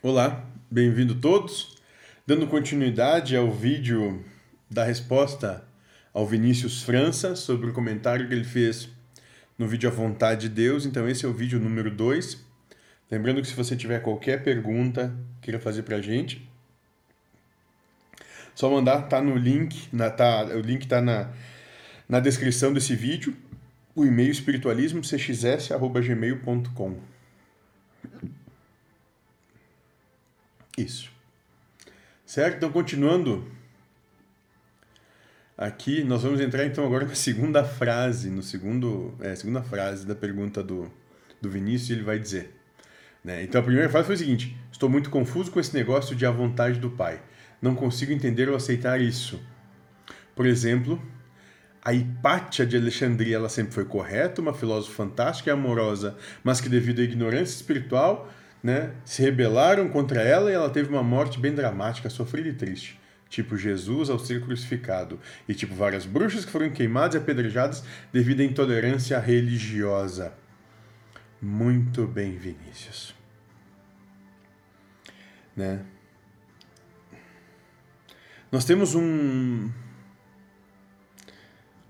Olá, bem-vindo todos. Dando continuidade ao vídeo da resposta ao Vinícius França sobre o comentário que ele fez no vídeo A Vontade de Deus. Então, esse é o vídeo número 2. Lembrando que se você tiver qualquer pergunta queira fazer para a gente, só mandar, tá no link, na, tá, o link tá na, na descrição desse vídeo, o e-mail espiritualismo.cxs.gmail.com. Isso. Certo? Então, continuando aqui, nós vamos entrar então agora na segunda frase, no segundo, é, segunda frase da pergunta do, do Vinícius, ele vai dizer. Né? Então, a primeira frase foi o seguinte: Estou muito confuso com esse negócio de a vontade do Pai. Não consigo entender ou aceitar isso. Por exemplo, a Hipátia de Alexandria ela sempre foi correta, uma filósofa fantástica e amorosa, mas que devido à ignorância espiritual né, se rebelaram contra ela e ela teve uma morte bem dramática, sofrida e triste. Tipo Jesus ao ser crucificado. E tipo várias bruxas que foram queimadas e apedrejadas devido à intolerância religiosa. Muito bem, Vinícius. Né? Nós temos um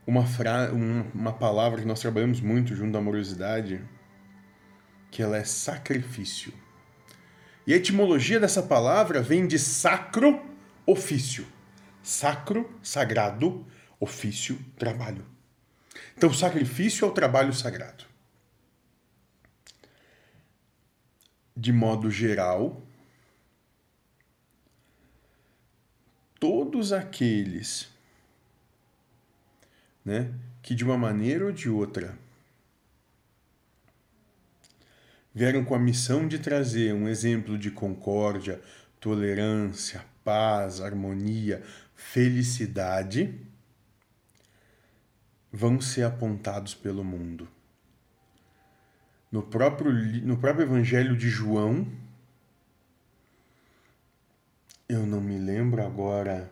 uma, fra... uma palavra que nós trabalhamos muito junto da amorosidade, que ela é sacrifício. E a etimologia dessa palavra vem de sacro ofício. Sacro, sagrado, ofício, trabalho. Então, sacrifício é o trabalho sagrado. De modo geral, todos aqueles né, que de uma maneira ou de outra vieram com a missão de trazer um exemplo de concórdia, tolerância, paz, harmonia, felicidade, vão ser apontados pelo mundo. No próprio, no próprio Evangelho de João, eu não me lembro agora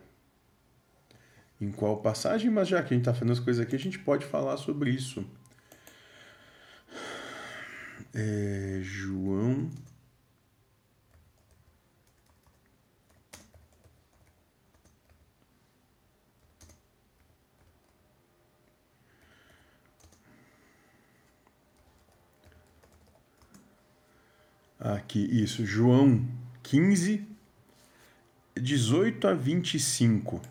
em qual passagem, mas já que a gente está fazendo as coisas aqui, a gente pode falar sobre isso é, João. Aqui, isso, João 15, 18 a 25,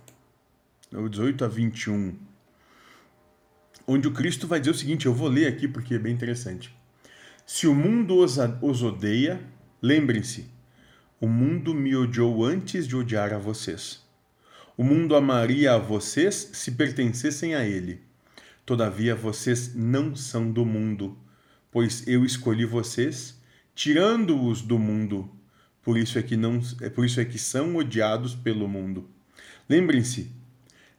ou 18 a 21, onde o Cristo vai dizer o seguinte: eu vou ler aqui porque é bem interessante. Se o mundo os, os odeia, lembrem-se, o mundo me odiou antes de odiar a vocês. O mundo amaria a vocês se pertencessem a ele. Todavia vocês não são do mundo, pois eu escolhi vocês, tirando-os do mundo. Por isso é que não, é por isso é que são odiados pelo mundo. Lembrem-se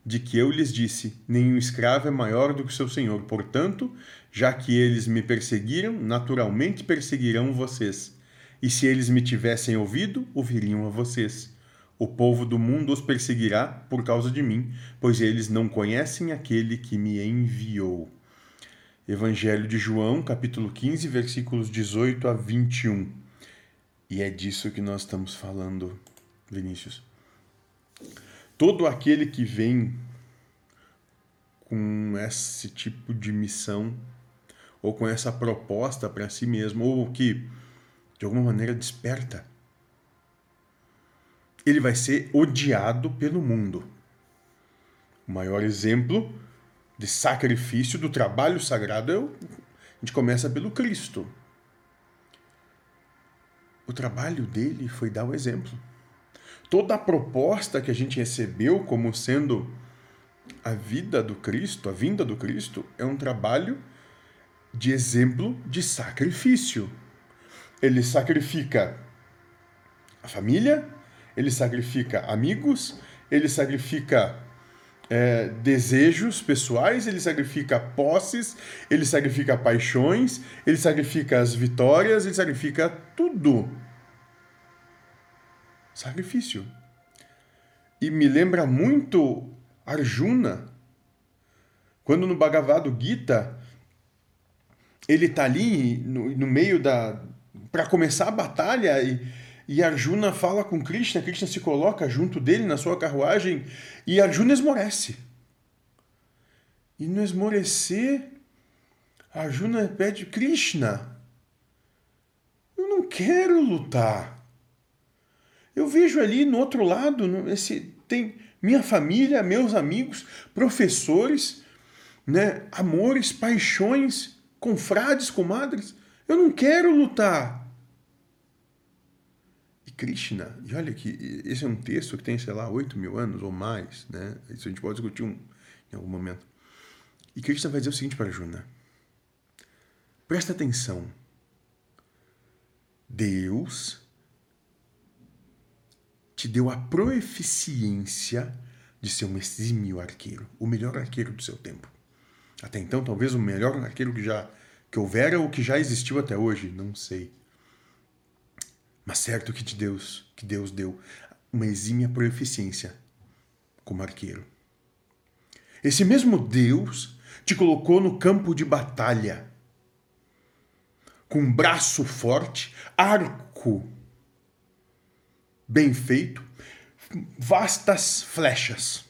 de que eu lhes disse: nenhum escravo é maior do que seu senhor. Portanto, já que eles me perseguiram, naturalmente perseguirão vocês. E se eles me tivessem ouvido, ouviriam a vocês. O povo do mundo os perseguirá por causa de mim, pois eles não conhecem aquele que me enviou. Evangelho de João, capítulo 15, versículos 18 a 21. E é disso que nós estamos falando, Vinícius todo aquele que vem com esse tipo de missão ou com essa proposta para si mesmo ou que de alguma maneira desperta ele vai ser odiado pelo mundo. O maior exemplo de sacrifício do trabalho sagrado é o, a gente começa pelo Cristo. O trabalho dele foi dar o exemplo toda a proposta que a gente recebeu como sendo a vida do Cristo, a vinda do Cristo, é um trabalho de exemplo de sacrifício. Ele sacrifica a família, ele sacrifica amigos, ele sacrifica é, desejos pessoais, ele sacrifica posses, ele sacrifica paixões, ele sacrifica as vitórias, ele sacrifica tudo sacrifício. E me lembra muito Arjuna, quando no Bhagavad Gita ele está ali no, no, meio da. para começar a batalha e, e Arjuna fala com Krishna, Krishna se coloca junto dele na sua carruagem e Arjuna esmorece. E no esmorecer, Arjuna pede Krishna, eu não quero lutar. Eu vejo ali no outro lado, esse tem minha família, meus amigos, professores, né, amores, paixões, confrades, comadres. Eu não quero lutar. E Krishna, e olha que esse é um texto que tem, sei lá, 8 mil anos ou mais, né? Isso a gente pode discutir um, em algum momento. E Krishna vai dizer o seguinte para Arjuna: presta atenção. Deus te deu a proeficiência de ser um exímio arqueiro, o melhor arqueiro do seu tempo. Até então, talvez o melhor arqueiro que já que houvera ou que já existiu até hoje, não sei. Mas certo que de Deus, que Deus deu uma exímia proeficiência como arqueiro. Esse mesmo Deus te colocou no campo de batalha com um braço forte, arco bem feito, vastas flechas.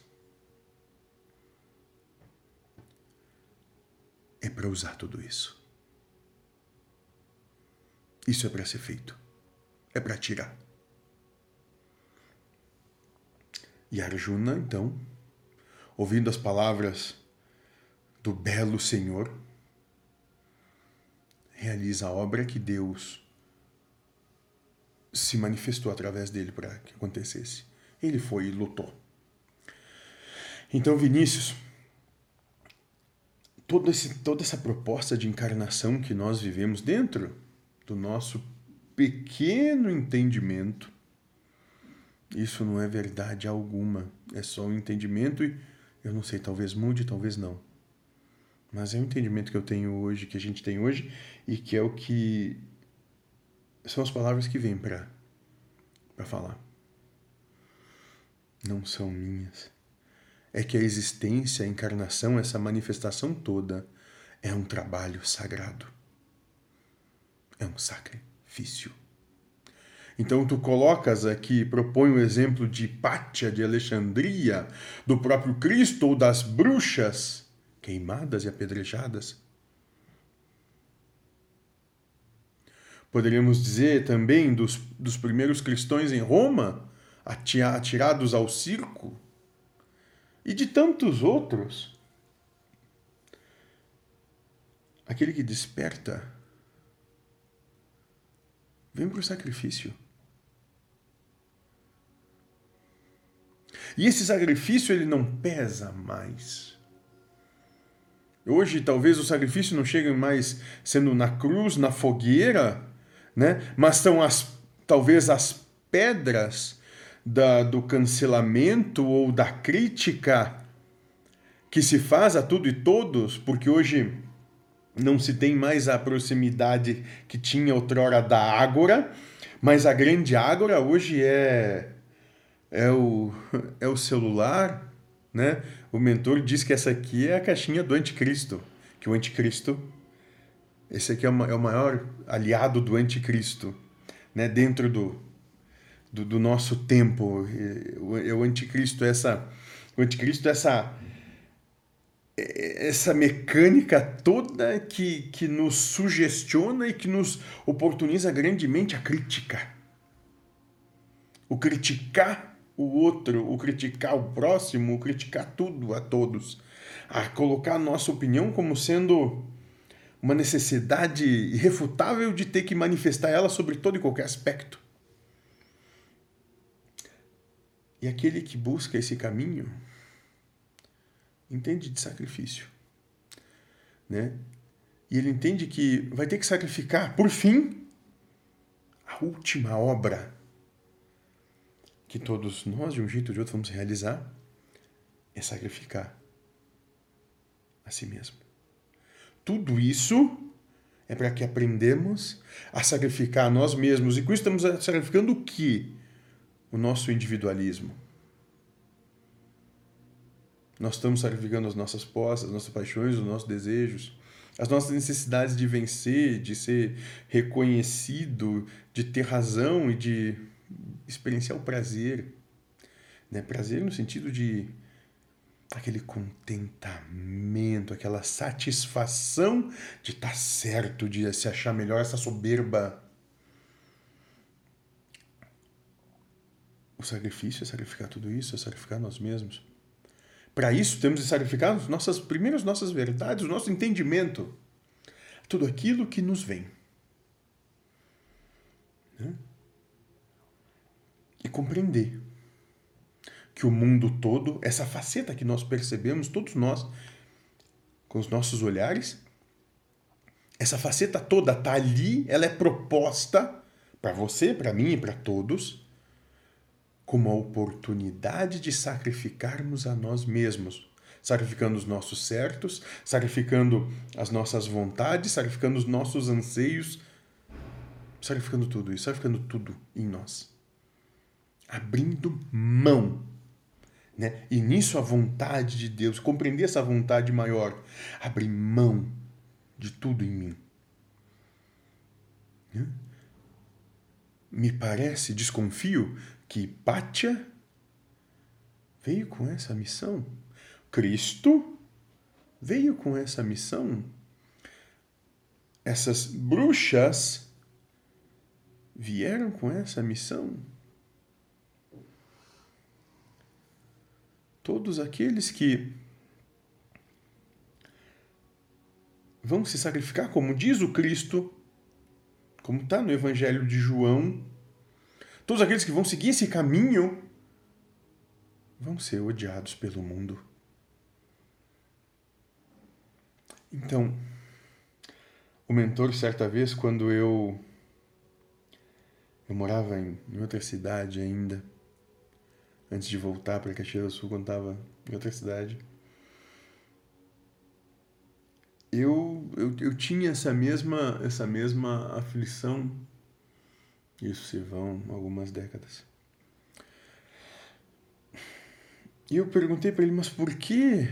É para usar tudo isso. Isso é para ser feito. É para tirar. E Arjuna, então, ouvindo as palavras do belo Senhor, realiza a obra que Deus se manifestou através dele para que acontecesse. Ele foi e lutou. Então, Vinícius, todo esse, toda essa proposta de encarnação que nós vivemos dentro do nosso pequeno entendimento, isso não é verdade alguma. É só um entendimento e eu não sei, talvez mude, talvez não. Mas é um entendimento que eu tenho hoje, que a gente tem hoje, e que é o que são as palavras que vêm para para falar. Não são minhas. É que a existência, a encarnação, essa manifestação toda é um trabalho sagrado é um sacrifício. Então tu colocas aqui, propõe o exemplo de Pátia de Alexandria, do próprio Cristo ou das bruxas queimadas e apedrejadas. Poderíamos dizer também dos, dos primeiros cristãos em Roma, atirados ao circo, e de tantos outros. Aquele que desperta Vem para o sacrifício. E esse sacrifício ele não pesa mais. Hoje talvez o sacrifício não chegue mais sendo na cruz, na fogueira, né? Mas são as talvez as pedras da, do cancelamento ou da crítica que se faz a tudo e todos, porque hoje não se tem mais a proximidade que tinha outrora da Ágora, mas a grande Ágora hoje é, é, o, é o celular, né? O mentor diz que essa aqui é a caixinha do anticristo, que o anticristo, esse aqui é o, é o maior aliado do anticristo, né? Dentro do, do, do nosso tempo, o, o anticristo essa, o anticristo essa essa mecânica toda que, que nos sugestiona e que nos oportuniza grandemente a crítica. O criticar o outro, o criticar o próximo, o criticar tudo a todos. A colocar a nossa opinião como sendo uma necessidade irrefutável de ter que manifestar ela sobre todo e qualquer aspecto. E aquele que busca esse caminho entende de sacrifício, né? E ele entende que vai ter que sacrificar, por fim, a última obra que todos nós, de um jeito ou de outro, vamos realizar, é sacrificar a si mesmo. Tudo isso é para que aprendemos a sacrificar a nós mesmos. E com isso estamos sacrificando o que? O nosso individualismo nós estamos sacrificando as nossas posses, as nossas paixões, os nossos desejos, as nossas necessidades de vencer, de ser reconhecido, de ter razão e de experienciar o prazer. Né? Prazer no sentido de aquele contentamento, aquela satisfação de estar tá certo, de se achar melhor, essa soberba. O sacrifício é sacrificar tudo isso, é sacrificar nós mesmos. Para isso, temos de sacrificar nossas, primeiras nossas verdades, o nosso entendimento. Tudo aquilo que nos vem. Né? E compreender que o mundo todo, essa faceta que nós percebemos, todos nós, com os nossos olhares, essa faceta toda está ali, ela é proposta para você, para mim e para todos como a oportunidade de sacrificarmos a nós mesmos, sacrificando os nossos certos, sacrificando as nossas vontades, sacrificando os nossos anseios, sacrificando tudo isso, sacrificando tudo em nós. Abrindo mão. Né? E nisso a vontade de Deus, compreender essa vontade maior, abrir mão de tudo em mim. Né? Me parece, desconfio, que Pátia veio com essa missão. Cristo veio com essa missão. Essas bruxas vieram com essa missão. Todos aqueles que vão se sacrificar, como diz o Cristo, como está no Evangelho de João, Todos aqueles que vão seguir esse caminho vão ser odiados pelo mundo. Então, o mentor, certa vez, quando eu eu morava em, em outra cidade ainda, antes de voltar para Caxias do Sul, quando estava em outra cidade, eu, eu, eu tinha essa mesma, essa mesma aflição isso se vão algumas décadas. E eu perguntei para ele, mas por que?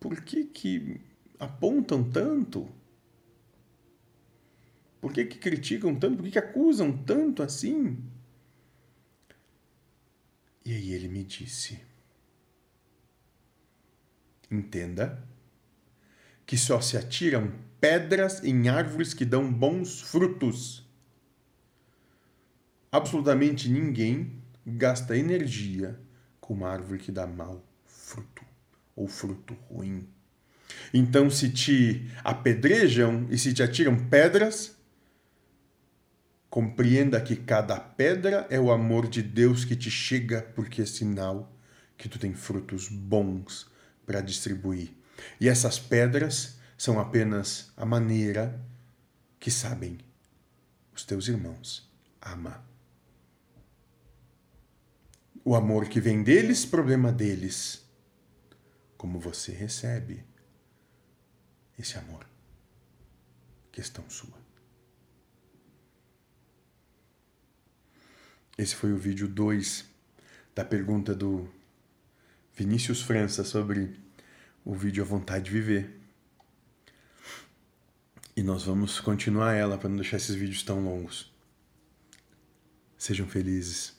Por que que apontam tanto? Por que que criticam tanto? Por que que acusam tanto assim? E aí ele me disse: Entenda que só se atiram pedras em árvores que dão bons frutos. Absolutamente ninguém gasta energia com uma árvore que dá mau fruto ou fruto ruim. Então, se te apedrejam e se te atiram pedras, compreenda que cada pedra é o amor de Deus que te chega, porque é sinal que tu tem frutos bons para distribuir. E essas pedras são apenas a maneira que sabem os teus irmãos amar. O amor que vem deles, problema deles. Como você recebe esse amor? Questão sua. Esse foi o vídeo 2 da pergunta do Vinícius França sobre o vídeo A Vontade de Viver. E nós vamos continuar ela para não deixar esses vídeos tão longos. Sejam felizes.